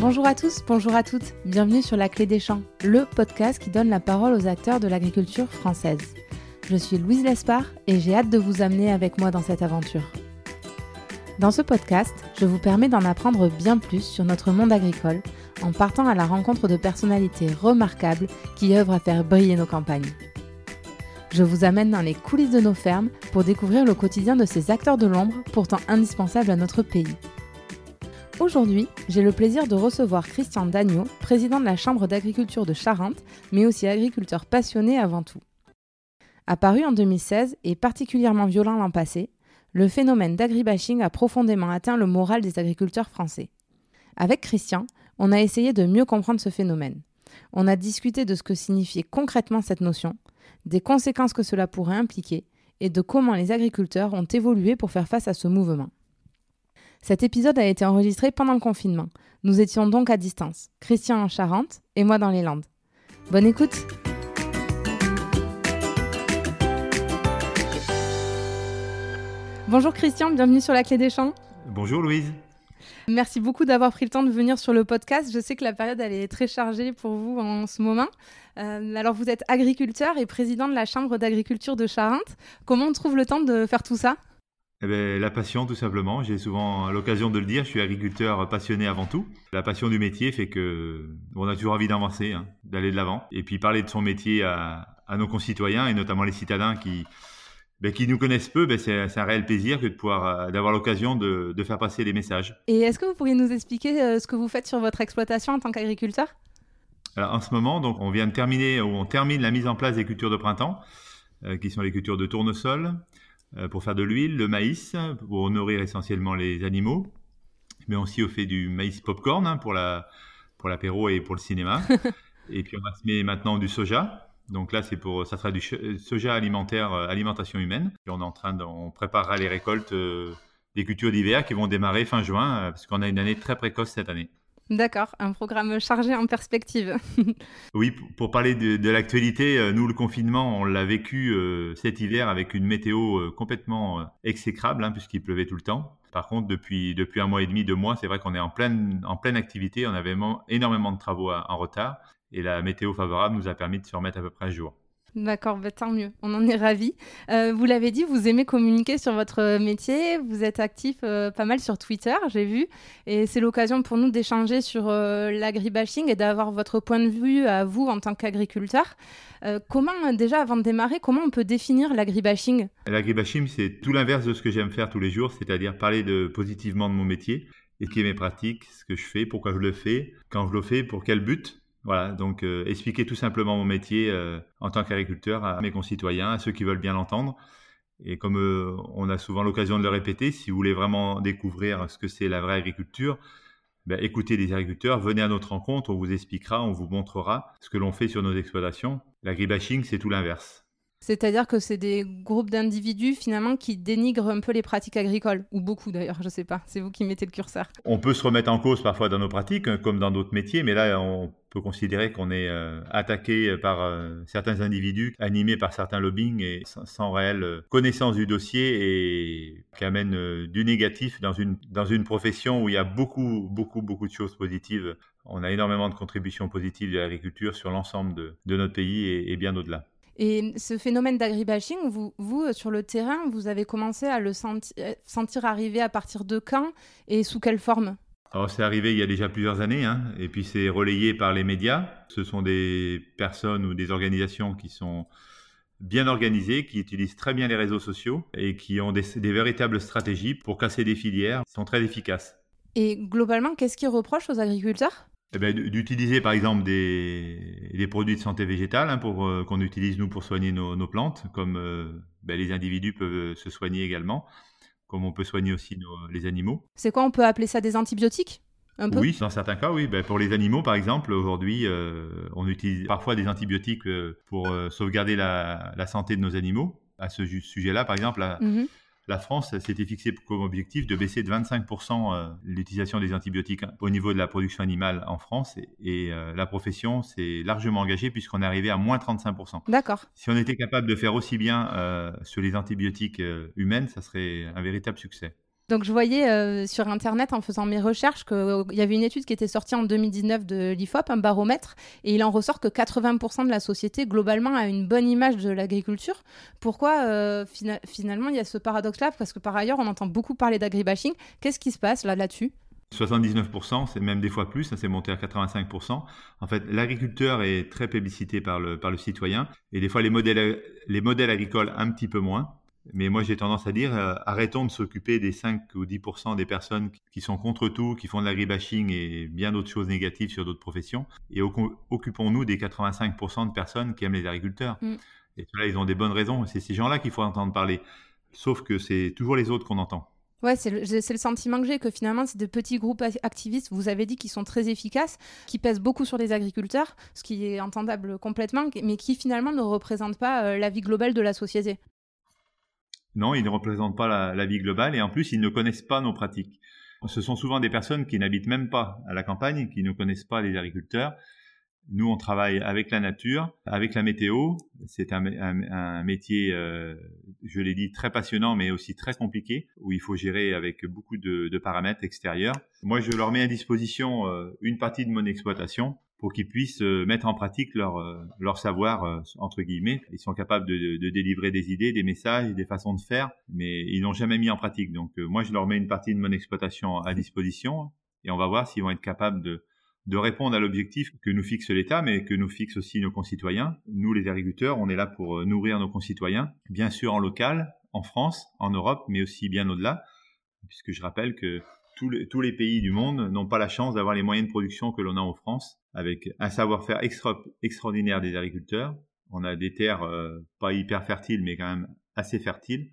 Bonjour à tous, bonjour à toutes, bienvenue sur La Clé des Champs, le podcast qui donne la parole aux acteurs de l'agriculture française. Je suis Louise Lespard et j'ai hâte de vous amener avec moi dans cette aventure. Dans ce podcast, je vous permets d'en apprendre bien plus sur notre monde agricole en partant à la rencontre de personnalités remarquables qui œuvrent à faire briller nos campagnes. Je vous amène dans les coulisses de nos fermes pour découvrir le quotidien de ces acteurs de l'ombre pourtant indispensables à notre pays. Aujourd'hui, j'ai le plaisir de recevoir Christian Dagneau, président de la Chambre d'agriculture de Charente, mais aussi agriculteur passionné avant tout. Apparu en 2016 et particulièrement violent l'an passé, le phénomène d'agribashing a profondément atteint le moral des agriculteurs français. Avec Christian, on a essayé de mieux comprendre ce phénomène. On a discuté de ce que signifiait concrètement cette notion, des conséquences que cela pourrait impliquer et de comment les agriculteurs ont évolué pour faire face à ce mouvement. Cet épisode a été enregistré pendant le confinement. Nous étions donc à distance, Christian en Charente et moi dans les Landes. Bonne écoute Bonjour Christian, bienvenue sur la clé des champs. Bonjour Louise. Merci beaucoup d'avoir pris le temps de venir sur le podcast. Je sais que la période elle est très chargée pour vous en ce moment. Euh, alors vous êtes agriculteur et président de la Chambre d'agriculture de Charente. Comment on trouve le temps de faire tout ça? Eh ben, la passion, tout simplement. J'ai souvent l'occasion de le dire. Je suis agriculteur passionné avant tout. La passion du métier fait que on a toujours envie d'avancer, hein, d'aller de l'avant, et puis parler de son métier à, nos concitoyens et notamment les citadins qui ben, qui nous connaissent peu, ben, c'est un réel plaisir que de pouvoir euh, d'avoir l'occasion de, faire passer des messages. Et est-ce que vous pourriez nous expliquer euh, ce que vous faites sur votre exploitation en tant qu'agriculteur? Alors, En ce moment, donc, on vient de terminer ou on termine la mise en place des cultures de printemps, euh, qui sont les cultures de tournesol, pour faire de l'huile, le maïs, pour nourrir essentiellement les animaux, mais aussi au fait du maïs popcorn hein, pour la pour l'apéro et pour le cinéma. et puis on va se mettre maintenant du soja. Donc là, c'est pour, ça sera du soja alimentaire, euh, alimentation humaine. Et on est en train de, on préparera les récoltes euh, des cultures d'hiver qui vont démarrer fin juin, parce qu'on a une année très précoce cette année. D'accord, un programme chargé en perspective. oui, pour parler de, l'actualité, euh, nous, le confinement, on l'a vécu euh, cet hiver avec une météo euh, complètement exécrable, hein, puisqu'il pleuvait tout le temps. Par contre, depuis, depuis un mois et demi, deux mois, c'est vrai qu'on est en pleine, en pleine activité, on avait énormément de travaux en retard, et la météo favorable nous a permis de se remettre à peu près à jour. D'accord, bah, tant mieux, on en est ravis. Euh, vous l'avez dit, vous aimez communiquer sur votre métier, vous êtes actif euh, pas mal sur Twitter, j'ai vu, et c'est l'occasion pour nous d'échanger sur euh, l'agribashing et d'avoir votre point de vue à vous en tant qu'agriculteur. comment, déjà avant de démarrer, comment on peut définir l'agribashing? L'agribashing, c'est tout l'inverse de ce que j'aime faire tous les jours, c'est-à-dire parler positivement de mon métier, est mes pratiques, ce que je fais, pourquoi je le fais, quand je le fais, pour quel but? Voilà, donc euh, expliquer tout simplement mon métier euh, en tant qu'agriculteur à mes concitoyens, à ceux qui veulent bien l'entendre. Et comme euh, on a souvent l'occasion de le répéter, si vous voulez vraiment découvrir ce que c'est la vraie agriculture, ben, écoutez les agriculteurs, venez à notre rencontre, on vous expliquera, on vous montrera ce que l'on fait sur nos exploitations. L'agribashing, c'est tout l'inverse. C'est-à-dire que c'est des groupes d'individus finalement qui dénigrent un peu les pratiques agricoles, ou beaucoup d'ailleurs, je ne sais pas, c'est vous qui mettez le curseur. On peut se remettre en cause parfois dans nos pratiques, hein, comme dans d'autres métiers, mais là on peut considérer qu'on est euh, attaqué par euh, certains individus animés par certains lobbying et sans, réelle euh, connaissance du dossier et qui amènent du négatif dans une, dans une profession où il y a beaucoup, beaucoup, beaucoup de choses positives. On a énormément de contributions positives de l'agriculture sur l'ensemble de, de, notre pays et bien au-delà. Et ce phénomène d'agribashing, vous, sur le terrain, vous avez commencé à le sentir arriver à partir de quand et sous quelle forme? Alors c'est arrivé il y a déjà plusieurs années, hein, et puis c'est relayé par les médias. Ce sont des personnes ou des organisations qui sont bien organisées, qui utilisent très bien les réseaux sociaux et qui ont des, des véritables stratégies pour casser des filières, qui sont très efficaces. Et globalement, qu'est-ce qu'ils reprochent aux agriculteurs? Eh ben, D'utiliser par exemple des, des, produits de santé végétale hein, pour euh, qu'on utilise nous pour soigner nos, nos plantes, comme euh, ben, les individus peuvent se soigner également, comme on peut soigner aussi nos, les animaux. C'est quoi On peut appeler ça des antibiotiques un peu? Oui, dans certains cas, oui. Ben, pour les animaux, par exemple, aujourd'hui, euh, on utilise parfois des antibiotiques pour sauvegarder la, la, santé de nos animaux. À ce sujet-là, par exemple, mmh la France s'était fixé comme objectif de baisser de 25% euh, l'utilisation des antibiotiques au niveau de la production animale en France. Et, euh, la profession s'est largement engagée puisqu'on est arrivé à moins 35%. D'accord. Si on était capable de faire aussi bien euh, sur les antibiotiques humaines, ça serait un véritable succès. Donc je voyais euh, sur Internet en faisant mes recherches qu'il euh, y avait une étude qui était sortie en 2019 de l'IFOP, un baromètre, et il en ressort que 80% de la société globalement a une bonne image de l'agriculture. Pourquoi euh, finalement il y a ce paradoxe-là? Parce que par ailleurs on entend beaucoup parler d'agribashing. Qu'est-ce qui se passe là là-dessus? 79%, c'est même des fois plus, ça s'est monté à 85%. En fait, l'agriculteur est très publicité par le, citoyen et des fois les modèles agricoles un petit peu moins. Mais moi, j'ai tendance à dire, euh, arrêtons de s'occuper des 5 ou 10% des personnes qui sont contre tout, qui font de l'agribashing et bien d'autres choses négatives sur d'autres professions, et occupons-nous des 85% de personnes qui aiment les agriculteurs. Mm. Et ceux-là, ils ont des bonnes raisons. C'est ces gens-là qu'il faut entendre parler. Sauf que c'est toujours les autres qu'on entend. Ouais, c'est le, le, sentiment que j'ai que finalement, c'est de petits groupes activistes, vous avez dit, qui sont très efficaces, qui pèsent beaucoup sur les agriculteurs, ce qui est entendable complètement, mais qui finalement ne représentent pas euh, la vie globale de la société. Non, ils ne représentent pas la, vie globale et en plus, ils ne connaissent pas nos pratiques. Ce sont souvent des personnes qui n'habitent même pas à la campagne, qui ne connaissent pas les agriculteurs. Nous, on travaille avec la nature, avec la météo. C'est un, métier, euh, je l'ai dit, très passionnant, mais aussi très compliqué, où il faut gérer avec beaucoup de, paramètres extérieurs. Moi, je leur mets à disposition euh, une partie de mon exploitation pour qu'ils puissent euh, mettre en pratique leur, euh, leur savoir, euh, entre guillemets. Ils sont capables de, délivrer des idées, des messages, des façons de faire, mais ils n'ont jamais mis en pratique. Donc moi, je leur mets une partie de mon exploitation à disposition et on va voir s'ils vont être capables de, de répondre à l'objectif que nous fixe l'État, mais que nous fixe aussi nos concitoyens. Nous, les agriculteurs, on est là pour nourrir nos concitoyens, bien sûr en local, en France, en Europe, mais aussi bien au-delà, puisque je rappelle que tous les, pays du monde n'ont pas la chance d'avoir les moyens de production que l'on a en France avec un savoir-faire extraordinaire des agriculteurs. On a des terres euh, pas hyper fertiles, mais quand même assez fertiles.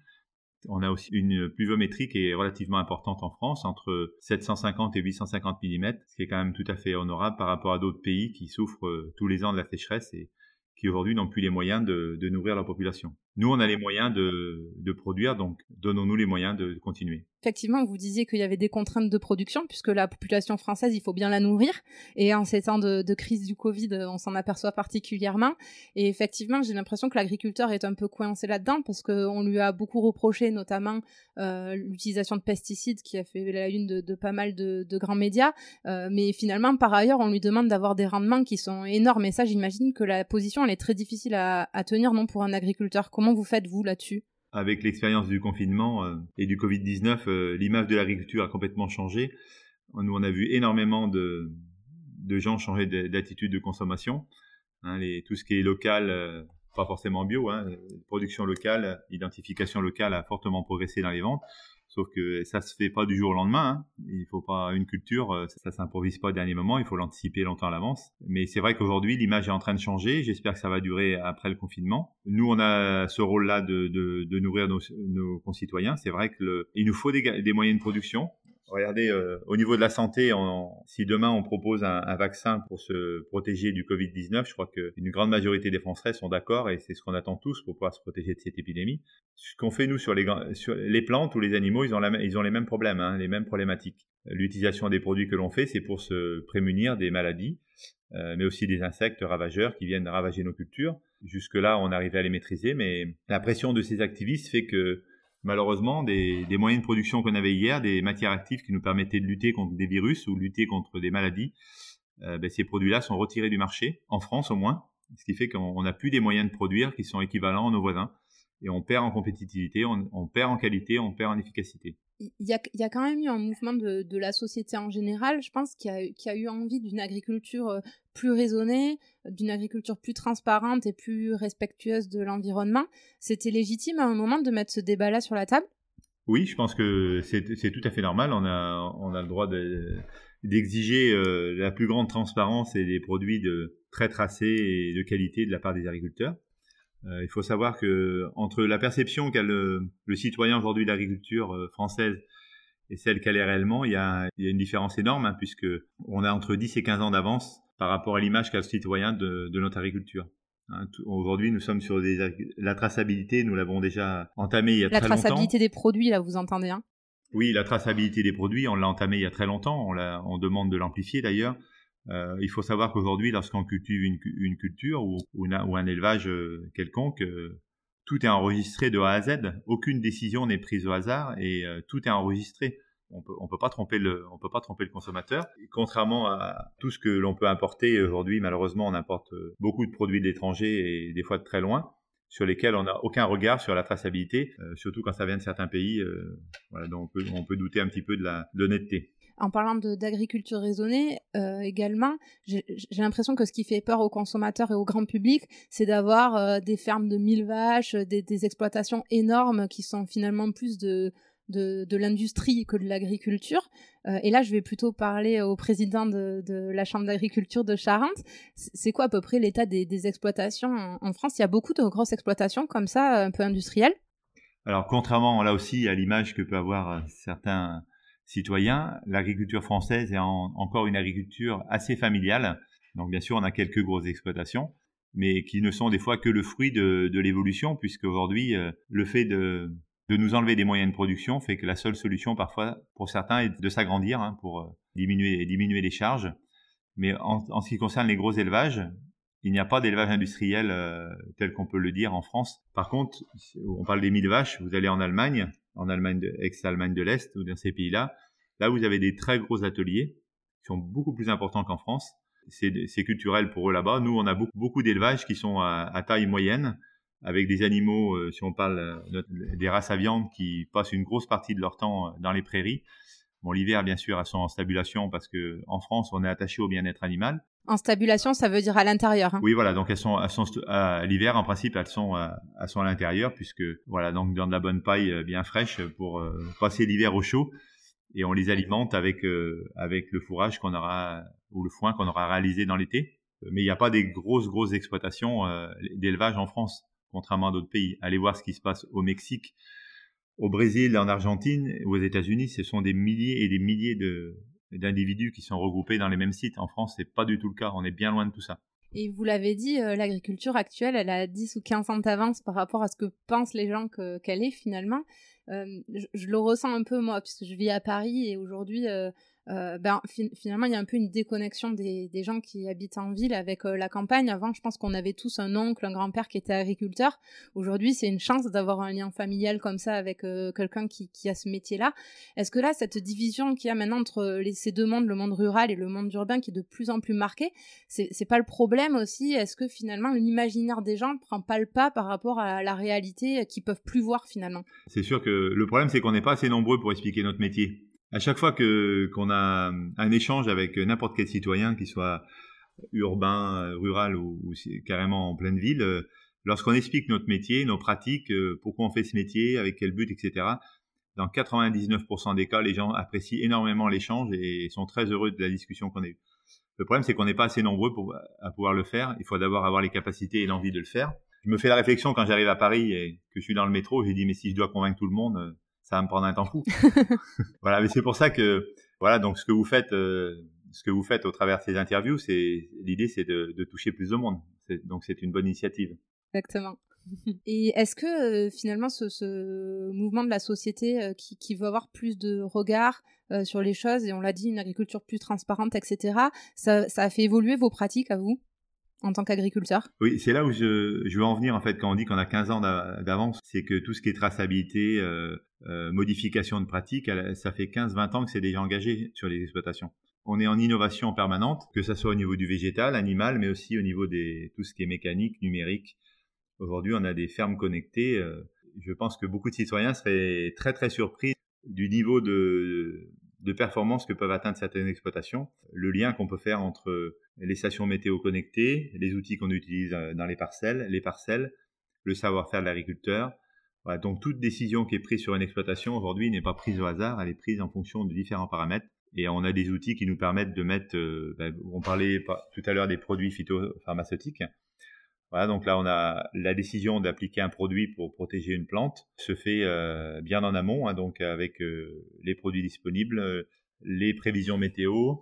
On a aussi une pluviométrie qui est relativement importante en France, entre 750 et 850 mm, ce qui est quand même tout à fait honorable par rapport à d'autres pays qui souffrent euh, tous les ans de la sécheresse et qui aujourd'hui n'ont plus les moyens de, nourrir leur population. Nous, on a les moyens de, de produire, donc donnons-nous les moyens de continuer effectivement, vous disiez qu'il y avait des contraintes de production, puisque la population française, il faut bien la nourrir. Et en ces temps de, crise du Covid, on s'en aperçoit particulièrement. Et effectivement, j'ai l'impression que l'agriculteur est un peu coincé là-dedans, parce qu'on lui a beaucoup reproché, notamment euh, l'utilisation de pesticides, qui a fait la une de, pas mal de, grands médias. Euh, mais finalement, par ailleurs, on lui demande d'avoir des rendements qui sont énormes. Et ça, j'imagine que la position, elle est très difficile à, à tenir, non, pour un agriculteur. Comment vous faites, vous, là-dessus? Avec l'expérience du confinement euh, et du Covid-19, euh, l'image de l'agriculture a complètement changé. Nous, on a vu énormément de, gens changer d'attitude de consommation. Hein, tout ce qui est local, euh, pas forcément bio, hein, production locale, identification locale a fortement progressé dans les ventes. Sauf que ça se fait pas du jour au lendemain. Hein. Il faut pas une culture, euh, ça, s'improvise pas au dernier moment. Il faut l'anticiper longtemps à l'avance. Mais c'est vrai qu'aujourd'hui, l'image est en train de changer. J'espère que ça va durer après le confinement. Nous, on a ce rôle-là de, nourrir nos, concitoyens. C'est vrai qu'il nous faut des moyens de production. Regardez, euh, au niveau de la santé, si demain on propose un, vaccin pour se protéger du Covid-19, je crois qu'une grande majorité des Français sont d'accord et c'est ce qu'on attend tous pour pouvoir se protéger de cette épidémie. Ce qu'on fait nous sur les, sur les plantes ou les animaux, ils ont, ils ont les mêmes problèmes, hein, les mêmes problématiques. L'utilisation des produits que l'on fait, c'est pour se prémunir des maladies, euh, mais aussi des insectes ravageurs qui viennent ravager nos cultures. Jusque-là, on arrivait à les maîtriser, mais la pression de ces activistes fait que malheureusement des, moyens de production qu'on avait hier, des matières actives qui nous permettaient de lutter contre des virus ou lutter contre des maladies, euh, ben, ces produits-là sont retirés du marché, en France au moins, ce qui fait qu'on n'a plus des moyens de produire qui sont équivalents à nos voisins et on perd en compétitivité, on, perd en qualité, on perd en efficacité. Il y a, quand même eu un mouvement de, la société en général, je pense, qui a, eu envie d'une agriculture euh, plus raisonnée, d'une agriculture plus transparente et plus respectueuse de l'environnement. C'était légitime à un moment de mettre ce débat-là sur la table? Oui, je pense que c'est tout à fait normal. On a, on a le droit d'exiger euh, la plus grande transparence et des produits de, très tracés et de qualité de la part des agriculteurs. Euh, il faut savoir que entre la perception qu'a le, citoyen aujourd'hui de l'agriculture euh, française et celle qu'elle est réellement, il y a, il y a une différence énorme hein, puisque on a entre 10 et 15 ans d'avance par rapport à l'image qu'a le citoyen de, de notre agriculture. Hein, aujourd'hui, nous sommes sur des, la traçabilité, nous l'avons déjà entamé il y a très longtemps. La traçabilité des produits, là, vous entendez hein? Oui, la traçabilité des produits, on l'a entamé il y a très longtemps. On, on demande de l'amplifier d'ailleurs. Euh, il faut savoir qu'aujourd'hui, lorsqu'on cultive une, culture ou, un élevage euh, quelconque, euh, tout est enregistré de A à Z. Aucune décision n'est prise au hasard et tout est enregistré. On peut, peut pas tromper le, consommateur. contrairement à tout ce que l'on peut importer aujourd'hui, malheureusement, on importe beaucoup de produits de l'étranger et des fois de très loin sur lesquels on n'a aucun regard sur la traçabilité, surtout quand ça vient de certains pays. Voilà, donc on peut, on peut, douter un petit peu de l'honnêteté. En parlant d'agriculture raisonnée euh, également, j'ai l'impression que ce qui fait peur aux consommateurs et au grand public, c'est d'avoir des fermes de mille vaches, des, des, exploitations énormes qui sont finalement plus de, l'industrie que de l'agriculture. Euh, et là, je vais plutôt parler au président de, la Chambre d'agriculture de Charente. C'est quoi à peu près l'état des, exploitations en, France? Il y a beaucoup de grosses exploitations comme ça, un peu industrielles Alors, contrairement là aussi à l'image que peut avoir euh, certains citoyens, l'agriculture française est encore une agriculture assez familiale. Donc, bien sûr, on a quelques grosses exploitations, mais qui ne sont des fois que le fruit de, de l'évolution, puisque aujourd'hui, euh, le fait de de nous enlever des moyens de production fait que la seule solution parfois pour certains est de s'agrandir hein, pour euh, diminuer, diminuer les charges. Mais en, ce qui concerne les gros élevages, il n'y a pas d'élevage industriel euh, tel qu'on peut le dire en France. Par contre, on parle des mille vaches, vous allez en Allemagne, en Allemagne, ex-Allemagne de l'Est ou dans ces pays-là, là vous avez des très gros ateliers qui sont beaucoup plus importants qu'en France. C'est culturel pour eux là-bas. Nous, on a beaucoup, d'élevages qui sont à, taille moyenne, avec des animaux, euh, si on parle euh, des races à viande qui passent une grosse partie de leur temps euh, dans les prairies. Bon, l'hiver, bien sûr, elles sont en stabulation parce que en France, on est attaché au bien-être animal. En stabulation, ça veut dire à l'intérieur. Hein. Oui, voilà. Donc elles sont, elles sont à l'hiver, en principe, elles sont, elles sont à l'intérieur puisque voilà, donc dans de la bonne paille bien fraîche pour passer l'hiver au chaud et on les alimente avec avec le fourrage qu'on aura ou le foin qu'on aura réalisé dans l'été. Mais il n'y a pas des grosses grosses exploitations d'élevage en France contrairement à d'autres pays. Allez voir ce qui se passe au Mexique, au Brésil, en Argentine, aux États-Unis. Ce sont des milliers et des milliers de, d'individus qui sont regroupés dans les mêmes sites. En France, c'est pas du tout le cas. On est bien loin de tout ça. Et vous l'avez dit, euh, l'agriculture actuelle, elle a 10 ou 15 ans d'avance par rapport à ce que pensent les gens qu'elle est finalement. Euh, je, le ressens un peu moi, puisque je vis à Paris et aujourd'hui, euh, euh, ben, finalement, il y a un peu une déconnexion des, gens qui habitent en ville avec euh, la campagne. Avant, je pense qu'on avait tous un oncle, un grand-père qui était agriculteur. Aujourd'hui, c'est une chance d'avoir un lien familial comme ça avec euh, quelqu'un qui, a ce métier-là. Est-ce que là, cette division qu'il y a maintenant entre ces deux mondes, le monde rural et le monde urbain, qui est de plus en plus marqué, c'est pas le problème aussi? Est-ce que finalement, l'imaginaire des gens ne prend pas le pas par rapport à la réalité qu'ils peuvent plus voir finalement? C'est sûr que le problème, c'est qu'on n'est pas assez nombreux pour expliquer notre métier à chaque fois qu'on a un échange avec n'importe quel citoyen, qu'il soit urbain, rural ou, carrément en pleine ville, euh, lorsqu'on explique notre métier, nos pratiques, euh, pourquoi on fait ce métier, avec quel but, etc., dans 99% des cas, les gens apprécient énormément l'échange et sont très heureux de la discussion qu'on a eue. Le problème, c'est qu'on n'est pas assez nombreux pour, à pouvoir le faire. Il faut d'abord avoir les capacités et l'envie de le faire. Je me fais la réflexion quand j'arrive à Paris et que je suis dans le métro, j'ai dit, mais si je dois convaincre tout le monde, euh, ça va me prendre un temps fou. voilà, mais c'est pour ça que voilà, donc ce que vous faites, euh, ce que vous faites au travers de ces interviews, c'est l'idée, c'est de, de, toucher plus de monde. Donc c'est une bonne initiative. Exactement. Et est-ce que euh, finalement ce, ce, mouvement de la société euh, qui, qui, veut avoir plus de regard sur les choses, et on l'a dit, une agriculture plus transparente, etc., ça, ça a fait évoluer vos pratiques à vous en tant qu'agriculteur? Oui, c'est là où je, je, veux en venir en fait quand on dit qu'on a 15 ans d'avance, c'est que tout ce qui est traçabilité, euh, euh, modification de pratique, ça fait 15-20 ans que c'est déjà engagé sur les exploitations. On est en innovation permanente, que ce soit au niveau du végétal, animal, mais aussi au niveau de tout ce qui est mécanique, numérique. Aujourd'hui, on a des fermes connectées. Euh, je pense que beaucoup de citoyens seraient très très surpris du niveau de, de performance que peuvent atteindre certaines exploitations, le lien qu'on peut faire entre les stations météo connectées, les outils qu'on utilise euh, dans les parcelles, les parcelles, le savoir-faire de l'agriculteur. Donc toute décision qui est prise sur une exploitation aujourd'hui n'est pas prise au hasard, elle est prise en fonction de différents paramètres. Et on a des outils qui nous permettent de mettre, euh, ben, on parlait tout à l'heure des produits phytopharmaceutiques, voilà, donc là, on a la décision d'appliquer un produit pour protéger une plante se fait euh, bien en amont, hein, donc avec euh, les produits disponibles, les prévisions météo.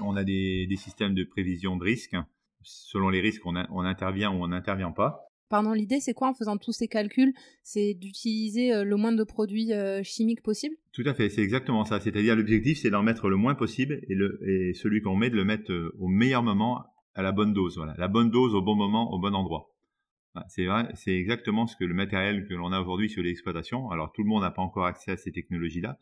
on a des, systèmes de prévision de risque. Selon les risques, on intervient ou on n'intervient pas. Pardon, l'idée, c'est quoi en faisant tous ces calculs C'est d'utiliser le moins de produits chimiques possible Tout à fait, c'est exactement ça. C'est-à-dire l'objectif, c'est d'en mettre le moins possible et, celui qu'on met, de le mettre au meilleur moment à la bonne dose. Voilà, la bonne dose au bon moment, au bon endroit. C'est exactement ce que le matériel que l'on a aujourd'hui sur l'exploitation. Alors tout le monde n'a pas encore accès à ces technologies-là,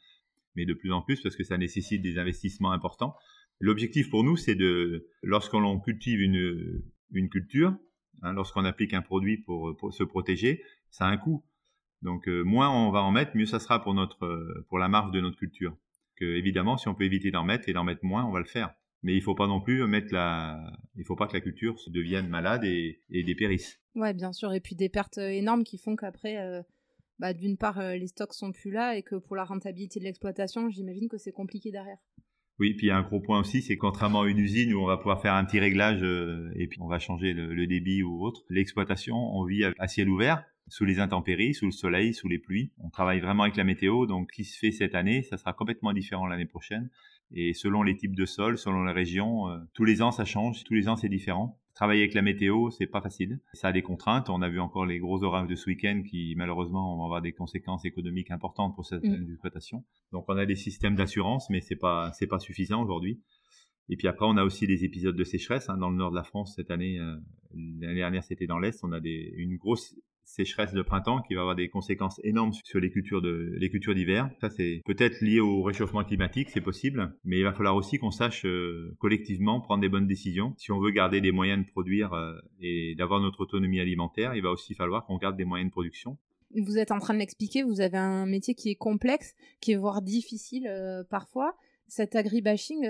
mais de plus en plus parce que ça nécessite des investissements importants. L'objectif pour nous, c'est de, lorsqu'on cultive une, une culture, hein, lorsqu'on applique un produit pour, pour, se protéger, ça a un coût. Donc euh, moins on va en mettre, mieux ça sera pour notre, euh, pour la marge de notre culture. Que évidemment, si on peut éviter d'en mettre et d'en mettre moins, on va le faire. Mais il faut pas non plus mettre la, il faut pas que la culture se devienne malade et, dépérisse. Ouais, bien sûr. Et puis des pertes euh, énormes qui font qu'après, bah, d'une part, les stocks sont plus là et que pour la rentabilité de l'exploitation, j'imagine que c'est compliqué derrière. Oui, puis il y a un gros point aussi, c'est contrairement à une usine où on va pouvoir faire un petit réglage euh, et puis on va changer le, débit ou autre, l'exploitation, on vit à ciel ouvert, sous les intempéries, sous le soleil, sous les pluies. On travaille vraiment avec la météo, donc ce qui se fait cette année, ça sera complètement différent l'année prochaine. Et selon les types de sols, selon les régions, euh, tous les ans ça change, tous les ans c'est différent. Travailler avec la météo, c'est pas facile. Ça a des contraintes. On a vu encore les gros orages de ce week-end qui, malheureusement, vont avoir des conséquences économiques importantes pour certaines mm. exploitations. Donc, on a des systèmes d'assurance, mais c'est pas, c'est pas suffisant aujourd'hui. Et puis après, on a aussi des épisodes de sécheresse hein, dans le nord de la France cette année. Euh, l'année dernière, c'était dans l'est. On a des, une grosse sécheresse de printemps qui va avoir des conséquences énormes sur les cultures de les cultures d'hiver. Ça c'est peut-être lié au réchauffement climatique, c'est possible, mais il va falloir aussi qu'on sache euh, collectivement prendre des bonnes décisions. Si on veut garder des moyens de produire euh, et d'avoir notre autonomie alimentaire, il va aussi falloir qu'on garde des moyens de production. Vous êtes en train de l'expliquer, vous avez un métier qui est complexe, qui est voire difficile euh, parfois cet agribashing,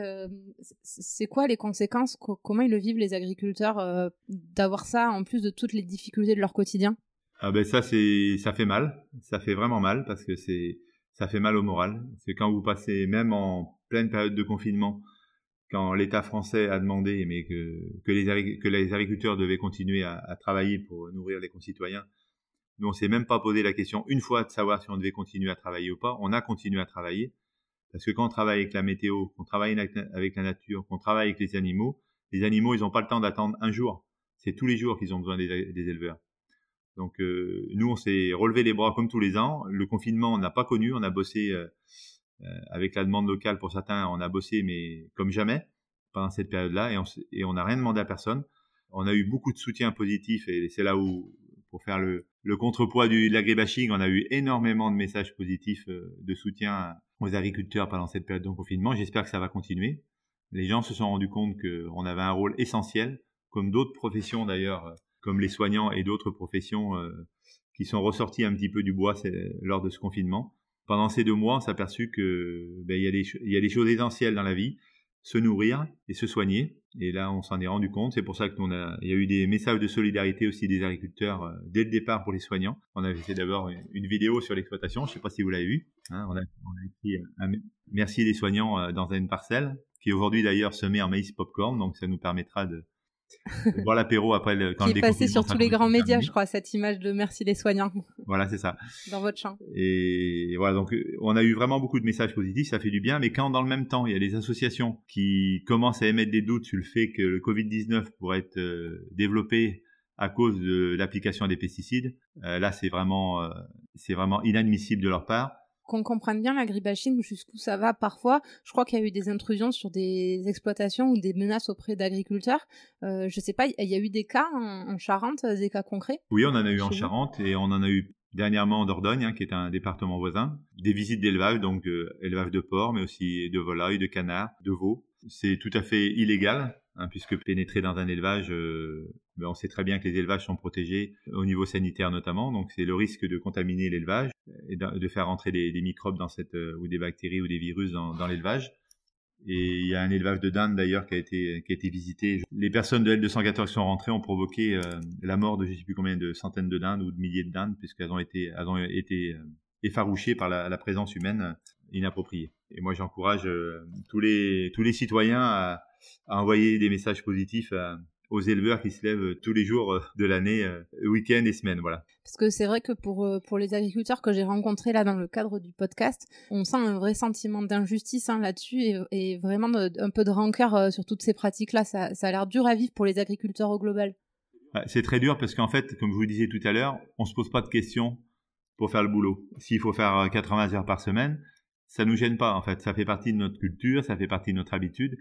c'est quoi les conséquences? Comment ils le vivent les agriculteurs d'avoir ça en plus de toutes les difficultés de leur quotidien? Ah ben ça c'est ça fait mal, ça fait vraiment mal parce que c'est ça fait mal au moral. C'est quand vous passez même en pleine période de confinement, quand l'État français a demandé mais que que les que les agriculteurs devaient continuer à, travailler pour nourrir les concitoyens. Nous on s'est même pas posé la question une fois de savoir si on devait continuer à travailler ou pas. On a continué à travailler parce que quand on travaille avec la météo, qu'on travaille avec la nature, qu'on travaille avec les animaux, les animaux ils n'ont pas le temps d'attendre un jour. C'est tous les jours qu'ils ont besoin des éleveurs. Donc euh, nous, on s'est relevé les bras comme tous les ans. Le confinement, on n'a pas connu. On a bossé euh, euh, avec la demande locale pour certains. On a bossé, mais comme jamais pendant cette période-là, et on n'a rien demandé à personne. On a eu beaucoup de soutien positif, et c'est là où, pour faire le, contrepoids du, de l'agribashing, on a eu énormément de messages positifs de soutien aux agriculteurs pendant cette période de confinement. J'espère que ça va continuer. Les gens se sont rendus compte qu'on avait un rôle essentiel, comme d'autres professions d'ailleurs comme les soignants et d'autres professions euh, qui sont ressortis un petit peu du bois lors de ce confinement. Pendant ces deux mois, on s'est aperçu que ben, y a y a des choses essentielles dans la vie, se nourrir et se soigner. Et là, on s'en est rendu compte. C'est pour ça qu'il y a eu des messages de solidarité aussi des agriculteurs euh, dès le départ pour les soignants. On avait fait d'abord une vidéo sur l'exploitation. Je ne sais pas si vous l'avez vu. Hein. on, a, écrit un merci les soignants euh, dans une parcelle qui aujourd'hui d'ailleurs se met en maïs popcorn. Donc ça nous permettra de, voir l'apéro après le, quand qui est passé sur tous les grands médias, je crois, cette image de merci les soignants. Voilà, c'est ça. Dans votre champ. Et voilà, donc on a eu vraiment beaucoup de messages positifs, ça fait du bien, mais quand dans le même temps, il y a des associations qui commencent à émettre des doutes sur le fait que le Covid-19 pourrait être euh, développé à cause de l'application des pesticides, euh, là c'est vraiment, euh, c'est vraiment inadmissible de leur part qu'on comprenne bien l'agribashing, jusqu'où ça va parfois. Je crois qu'il y a eu des intrusions sur des exploitations ou des menaces auprès d'agriculteurs. Euh, je sais pas, il y a eu des cas en, Charente, des cas concrets? Oui, on en a eu en Charente et on en a eu dernièrement en Dordogne, hein, qui est un département voisin. Des visites d'élevage, donc euh, élevage de porc, mais aussi de volailles, de canards, de veaux. C'est tout à fait illégal Hein, puisque pénétrer dans un élevage, euh, ben on sait très bien que les élevages sont protégés au niveau sanitaire notamment, donc c'est le risque de contaminer l'élevage et de, faire entrer des, microbes dans cette euh, ou des bactéries ou des virus dans, l'élevage. Et il y a un élevage de dinde d'ailleurs qui a été qui a été visité. Les personnes de L214 qui sont rentrées ont provoqué euh, la mort de je sais plus combien de centaines de dindes ou de milliers de dindes puisqu'elles ont été elles ont été effarouchées par la, la présence humaine inappropriée. Et moi j'encourage tous les tous les citoyens à à envoyer des messages positifs aux éleveurs qui se lèvent tous les jours euh, de l'année, euh, week-end et semaine, voilà. Parce que c'est vrai que pour, euh, pour les agriculteurs que j'ai rencontrés là dans le cadre du podcast, on sent un vrai sentiment d'injustice hein, là-dessus et, vraiment un peu de rancœur sur toutes ces pratiques-là. Ça, ça a l'air dur à vivre pour les agriculteurs au global. C'est très dur parce qu'en fait, comme je vous disais tout à l'heure, on se pose pas de questions pour faire le boulot. S'il faut faire 80 heures par semaine, ça nous gêne pas en fait. Ça fait partie de notre culture, ça fait partie de notre habitude.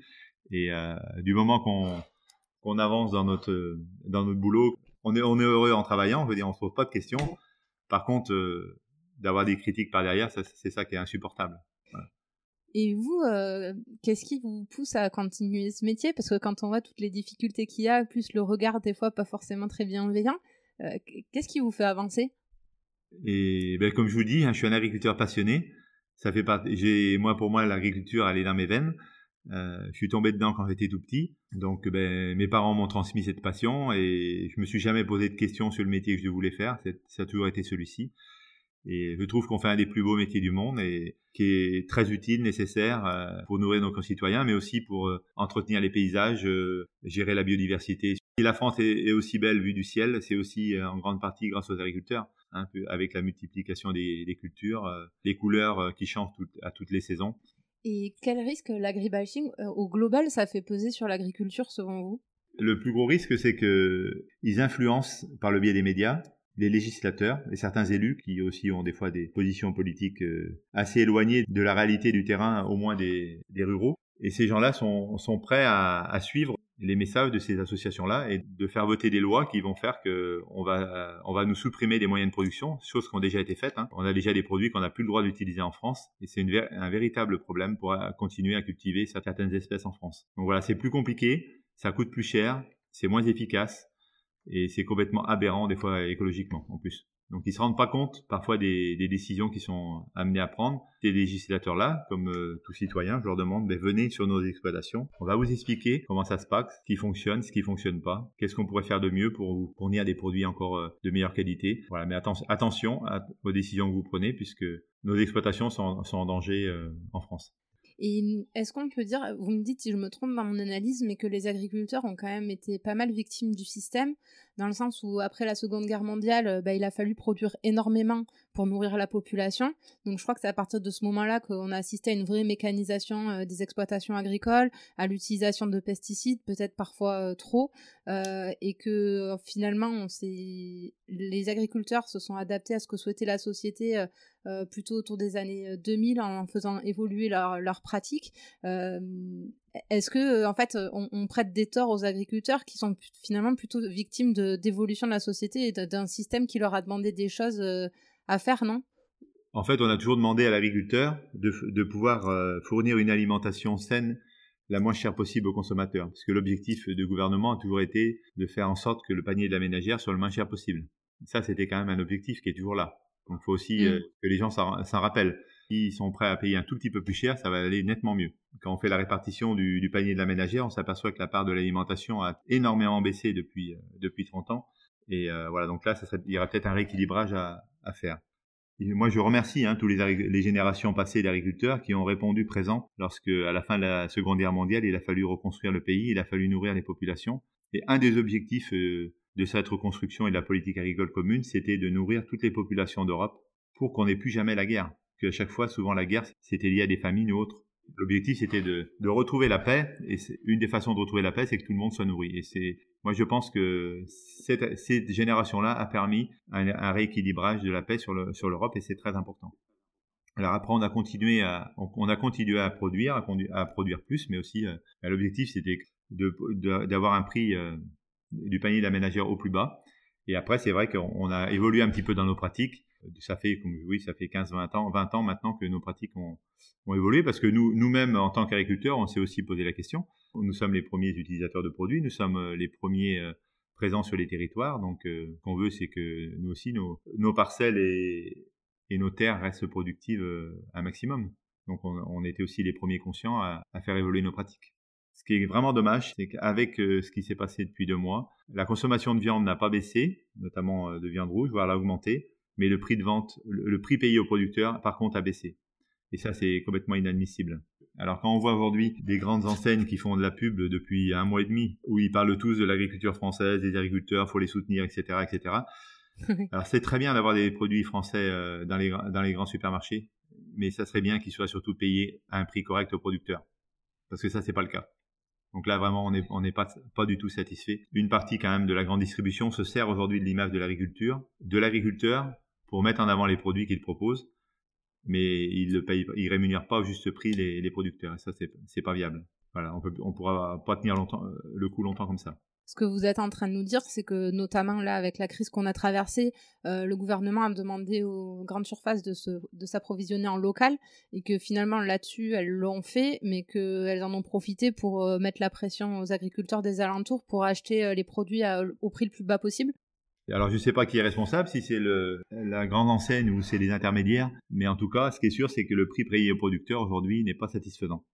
Et euh, du moment qu'on avance dans notre dans notre boulot, on est, on est heureux en travaillant, je veux dire, on se pose pas de questions. Par contre, euh, d'avoir des critiques par derrière, c'est ça qui est insupportable. Et vous, euh, qu'est-ce qui vous pousse à continuer ce métier? Parce que quand on voit toutes les difficultés qu'il y a, plus le regard des fois pas forcément très bienveillant, euh, qu'est-ce qui vous fait avancer? Et ben, comme je vous dis, hein, je suis un agriculteur passionné. Ça fait J'ai moi pour moi l'agriculture elle est dans mes veines. Euh, je suis tombé dedans quand j'étais tout petit, donc ben, mes parents m'ont transmis cette passion et je me suis jamais posé de questions sur le métier que je voulais faire. Ça a toujours été celui-ci. Et je trouve qu'on fait un des plus beaux métiers du monde et qui est très utile, nécessaire euh, pour nourrir nos concitoyens, mais aussi pour euh, entretenir les paysages, euh, gérer la biodiversité. Si la France est, aussi belle vue du ciel, c'est aussi en grande partie grâce aux agriculteurs, hein, avec la multiplication des, cultures, les couleurs qui changent à toutes les saisons. Et quel risque l'agribashing au global ça fait peser sur l'agriculture selon vous? Le plus gros risque, c'est qu'ils influencent par le biais des médias les législateurs et certains élus qui aussi ont des fois des positions politiques euh, assez éloignées de la réalité du terrain, au moins des, ruraux. Et ces gens-là sont, sont prêts à, suivre les messages de ces associations-là et de faire voter des lois qui vont faire que on va, on va nous supprimer des moyens de production, choses qui ont déjà été faites. Hein. On a déjà des produits qu'on n'a plus le droit d'utiliser en France et c'est un véritable problème pour continuer à cultiver certaines espèces en France. Donc voilà, c'est plus compliqué, ça coûte plus cher, c'est moins efficace et c'est complètement aberrant des fois écologiquement en plus. Donc ils se rendent pas compte parfois des, décisions qui sont amenées à prendre. Ces législateurs-là, comme euh, tout citoyen, je leur demande, venez sur nos exploitations. On va vous expliquer comment ça se passe, ce qui fonctionne, ce qui fonctionne pas, qu'est-ce qu'on pourrait faire de mieux pour vous fournir des produits encore euh, de meilleure qualité? Voilà, mais attention aux décisions que vous prenez puisque nos exploitations sont, en danger euh, en France. Et est-ce qu'on peut dire, vous me dites si je me trompe dans mon analyse, mais que les agriculteurs ont quand même été pas mal victimes du système, dans le sens où après la Seconde Guerre mondiale, euh, bah, il a fallu produire énormément pour nourrir la population. Donc je crois que c'est à partir de ce moment-là qu'on a assisté à une vraie mécanisation euh, des exploitations agricoles, à l'utilisation de pesticides, peut-être parfois euh, trop, et que finalement les agriculteurs se sont adaptés à ce que souhaitait la société plutôt autour des années 2000 en faisant évoluer leurs leur pratiques. Est-ce que, en fait, on, prête des torts aux agriculteurs qui sont finalement plutôt victimes d'évolution de, la société et d'un système qui leur a demandé des choses euh, à faire, non? En fait, on a toujours demandé à l'agriculteur de, pouvoir euh, fournir une alimentation saine la moins chère possible aux consommateurs. Parce que l'objectif du gouvernement a toujours été de faire en sorte que le panier de la ménagère soit le moins cher possible. Ça, c'était quand même un objectif qui est toujours là. Donc, il faut aussi mmh. euh, que les gens s'en rappellent ils sont prêts à payer un tout petit peu plus cher, ça va aller nettement mieux. Quand on fait la répartition du, panier de la ménagère, on s'aperçoit que la part de l'alimentation a énormément baissé depuis, euh, depuis 30 ans. Et euh, voilà, donc là, il y aura peut-être un rééquilibrage à, faire. moi, je remercie hein, tous les, les, générations passées d'agriculteurs qui ont répondu présent lorsque, à la fin de la Seconde Guerre mondiale, il a fallu reconstruire le pays, il a fallu nourrir les populations. Et un des objectifs euh, de cette reconstruction et de la politique agricole commune, c'était de nourrir toutes les populations d'Europe pour qu'on n'ait plus jamais la guerre qu'à chaque fois, souvent la guerre, c'était lié à des famines ou autres. L'objectif, c'était de, retrouver la paix. Et une des façons de retrouver la paix, c'est que tout le monde soit nourri. Et c'est, moi, je pense que cette, génération-là a permis un, rééquilibrage de la paix sur, le, sur l'Europe et c'est très important. Alors après, on a continué à, on, a continué à produire, à, produire plus, mais aussi euh, l'objectif, c'était d'avoir un prix euh, du panier ménagère au plus bas. Et après, c'est vrai qu'on a évolué un petit peu dans nos pratiques ça fait, oui, ça fait 15, 20 ans, 20 ans maintenant que nos pratiques ont, évolué parce que nous, nous-mêmes, en tant qu'agriculteurs, on s'est aussi posé la question. Nous sommes les premiers utilisateurs de produits, nous sommes euh, les premiers euh, présents sur les territoires. Donc, euh, ce qu'on veut, c'est que nous aussi, nos, parcelles et, nos terres restent productives un maximum. Donc, on, était aussi les premiers conscients à, faire évoluer nos pratiques. Ce qui est vraiment dommage, c'est qu'avec ce qui s'est passé depuis deux mois, la consommation de viande n'a pas baissé, notamment de viande rouge, voire elle a augmenté mais le prix de vente, le, prix payé aux producteurs, par contre, a baissé. Et ça, c'est complètement inadmissible. Alors quand on voit aujourd'hui des grandes enseignes qui font de la pub depuis un mois et demi, où ils parlent tous de l'agriculture française, des agriculteurs, faut les soutenir, etc., etc. Alors c'est très bien d'avoir des produits français euh, dans les, dans les grands supermarchés, mais ça serait bien qu'ils soient surtout payés à un prix correct aux producteurs, parce que ça c'est pas le cas. Donc là vraiment on n'est on n'est pas pas du tout satisfait. Une partie quand même de la grande distribution se sert aujourd'hui de l'image de l'agriculture, de l'agriculteur pour mettre en avant les produits qu'ils proposent, mais ils ne rémunèrent pas au juste prix les, producteurs. Et ça, c'est pas viable. Voilà, on ne pourra pas tenir le coup longtemps comme ça ce que vous êtes en train de nous dire, c'est que notamment là, avec la crise qu'on a traversée, euh, le gouvernement a demandé aux grandes surfaces de, de s'approvisionner en local et que finalement là-dessus, elles l'ont fait, mais qu'elles en ont profité pour euh, mettre la pression aux agriculteurs des alentours pour acheter euh, les produits au prix le plus bas possible. Alors je ne sais pas qui est responsable, si c'est la grande enseigne ou c'est les intermédiaires, mais en tout cas, ce qui est sûr, c'est que le prix payé aux producteurs aujourd'hui n'est pas satisfaisant.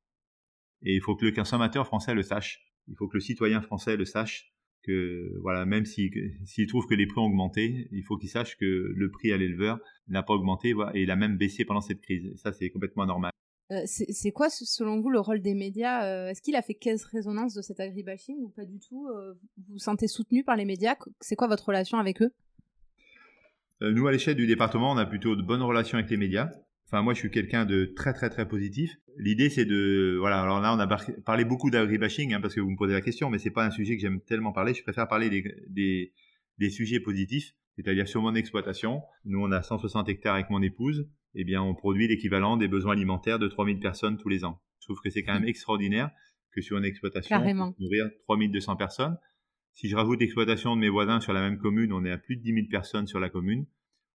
Et il faut que le consommateur français le sache il faut que le citoyen français le sache que voilà, même s'il trouve que les prix ont augmenté, il faut qu'il sache que le prix à l'éleveur n'a pas augmenté et il a même baissé pendant cette crise. ça, c'est complètement normal. Euh, c'est quoi, selon vous, le rôle des médias euh, Est-ce qu'il a fait caisse résonance de cet agribashing ou pas du tout euh, Vous vous sentez soutenu par les médias C'est quoi votre relation avec eux? Nous, à l'échelle du département, on a plutôt de bonnes relations avec les médias. Enfin, moi, je suis quelqu'un de très, très, très positif. L'idée, c'est de, voilà. Alors là, on a parlé beaucoup d'agribashing, hein, parce que vous me posez la question, mais c'est pas un sujet que j'aime tellement parler. Je préfère parler des, des, sujets positifs, c'est-à-dire sur mon exploitation. Nous, on a 160 hectares avec mon épouse. Eh bien, on produit l'équivalent des besoins alimentaires de 3000 personnes tous les ans. Je trouve que c'est quand même extraordinaire que sur une exploitation, Carrément. nourrir 3200 personnes. Si je rajoute l'exploitation de mes voisins sur la même commune, on est à plus de 10 000 personnes sur la commune.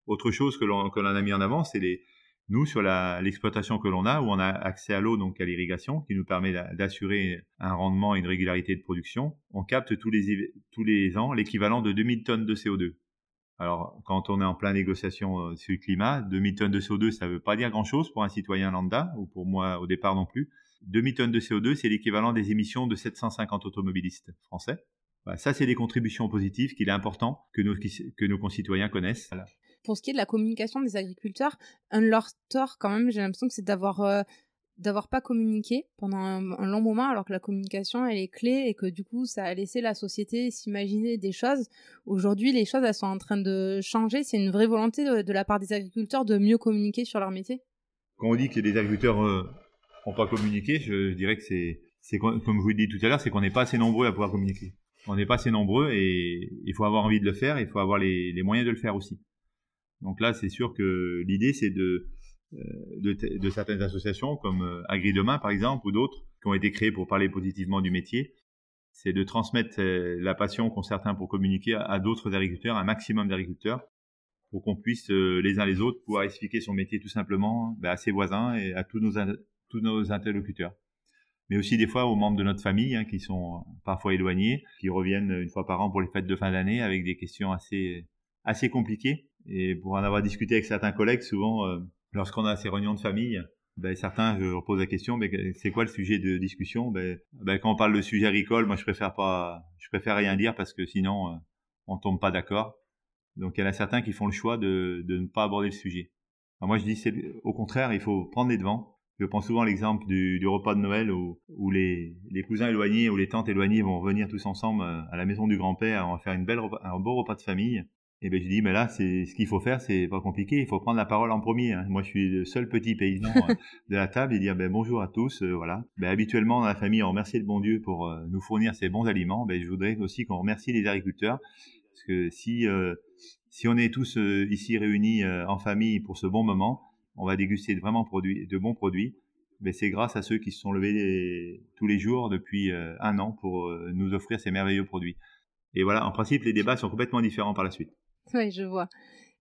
Autre chose que l'on a mis en avant, c'est les, nous, sur l'exploitation que l'on a, où on a accès à l'eau, donc à l'irrigation, qui nous permet d'assurer un rendement et une régularité de production, on capte tous les, tous les ans l'équivalent de 2000 tonnes de CO2. Alors, quand on est en pleine négociation euh, sur le climat, 2000 tonnes de CO2, ça ne veut pas dire grand-chose pour un citoyen lambda, ou pour moi au départ non plus. 2000 tonnes de CO2, c'est l'équivalent des émissions de 750 automobilistes français. ça, c'est des contributions positives qu'il est important que nos, que nos concitoyens connaissent. Pour ce qui est de la communication des agriculteurs, un de leurs torts, quand même, j'ai l'impression que c'est d'avoir euh, d'avoir pas communiqué pendant un, long moment, alors que la communication, elle est clé et que du coup, ça a laissé la société s'imaginer des choses. Aujourd'hui, les choses, elles sont en train de changer. C'est une vraie volonté de, la part des agriculteurs de mieux communiquer sur leur métier. Quand on dit que les agriculteurs euh, pas communiqué, je dirais que c'est, c'est comme je vous l'ai dit tout à l'heure, c'est qu'on n'est pas assez nombreux à pouvoir communiquer. On n'est pas assez nombreux et il faut avoir envie de le faire, il faut avoir les moyens de le faire aussi. Donc là, c'est sûr que l'idée, c'est de, euh, de, certaines associations comme euh, Agri Demain, par exemple, ou d'autres, qui ont été créées pour parler positivement du métier, c'est de transmettre euh, la passion qu'ont certains pour communiquer à, d'autres agriculteurs, un maximum d'agriculteurs, pour qu'on puisse les uns les autres pouvoir expliquer son métier tout simplement ben, à ses voisins et à tous nos, tous nos interlocuteurs. Mais aussi des fois aux membres de notre famille hein, qui sont parfois éloignés, qui reviennent une fois par an pour les fêtes de fin d'année avec des questions assez, assez compliquées et pour en avoir discuté avec certains collègues, souvent, euh, lorsqu'on a ces réunions de famille, ben, certains, je leur pose la question, mais c'est quoi le sujet de discussion? Ben, ben, Quand on parle de sujet agricole, moi, je préfère pas, je préfère rien dire parce que sinon, euh, on tombe pas d'accord. Donc, il y en a certains qui font le choix de, de ne pas aborder le sujet. moi, je dis, c'est au contraire, il faut prendre les devants. Je prends souvent l'exemple du, du, repas de Noël où, où les, les, cousins éloignés ou les tantes éloignées vont venir tous ensemble euh, à la maison du grand-père, on va faire une belle, un beau repas de famille. Et ben je dis mais là c'est ce qu'il faut faire c'est pas compliqué il faut prendre la parole en premier hein. moi je suis le seul petit paysan euh, de la table et dire ben bonjour à tous euh, voilà. Ben habituellement dans la famille on remercie le bon Dieu pour euh, nous fournir ces bons aliments. Ben je voudrais aussi qu'on remercie les agriculteurs parce que si si on est tous ici réunis en famille pour ce bon moment on va déguster de vraiment produits de bons produits. Ben c'est grâce à ceux qui se sont levés tous les jours depuis un an pour nous offrir ces merveilleux produits. Et voilà en principe les débats sont complètement différents par la suite Oui, je vois.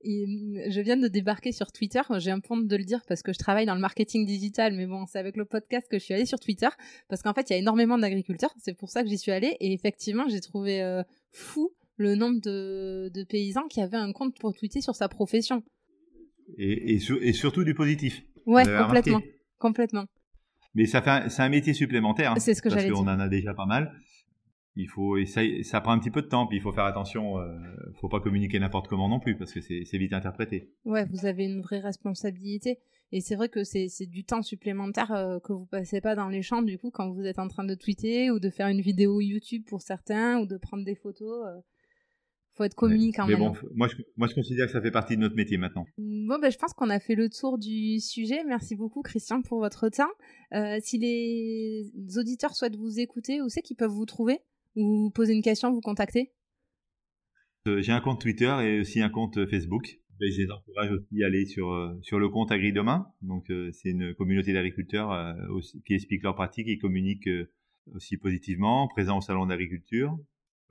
Mm, je viens de débarquer sur Twitter. J'ai un point de le dire parce que je travaille dans le marketing digital, mais bon, c'est avec le podcast que je suis allée sur Twitter parce qu'en fait, il y a énormément d'agriculteurs. C'est pour ça que j'y suis allée. Et effectivement, j'ai trouvé euh, fou le nombre de, paysans qui avaient un compte pour tweeter sur sa profession. Et, et, surtout du positif. Ouais, complètement. Complètement. Mais ça fait c'est un métier supplémentaire. Hein, c'est ce que j'allais dire. Parce qu'on en a déjà pas mal il faut ça, ça prend un petit peu de temps puis il faut faire attention euh, faut pas communiquer n'importe comment non plus parce que c'est vite interprété. Ouais vous avez une vraie responsabilité. Et c'est vrai que c'est du temps supplémentaire euh, que vous passez pas dans les champs du coup quand vous êtes en train de tweeter ou de faire une vidéo YouTube pour certains ou de prendre des photos euh, faut être communicant mais bon moi je, moi je considère que ça fait partie de notre métier maintenant. Bon ben je pense qu'on a fait le tour du sujet. Merci beaucoup Christian pour votre temps. Euh, si les auditeurs souhaitent vous écouter où c'est qu'ils peuvent vous trouver? Ou posez une question, vous contactez euh, J'ai un compte Twitter et aussi un compte euh, Facebook. Et je les encourage aussi à aller sur, euh, sur le compte Agri Demain. Donc, c'est une communauté d'agriculteurs qui expliquent leurs pratiques et communiquent aussi positivement, présent au salon d'agriculture.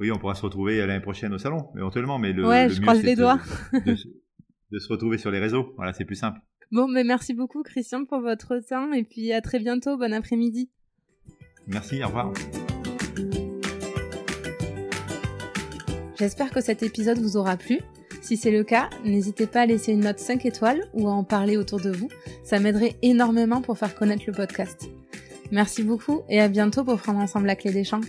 Oui, on pourra se retrouver l'année prochaine au salon, éventuellement, mais le, ouais, le je mieux, croise les de- doigts. de, de se retrouver sur les réseaux. Voilà, c'est plus simple. Bon, mais merci beaucoup Christian pour votre temps et puis à très bientôt. Bon après-midi. Merci, au revoir. J'espère que cet épisode vous aura plu. Si c'est le cas, n'hésitez pas à laisser une note 5 étoiles ou à en parler autour de vous. Ça m'aiderait énormément pour faire connaître le podcast. Merci beaucoup et à bientôt pour prendre ensemble la clé des champs.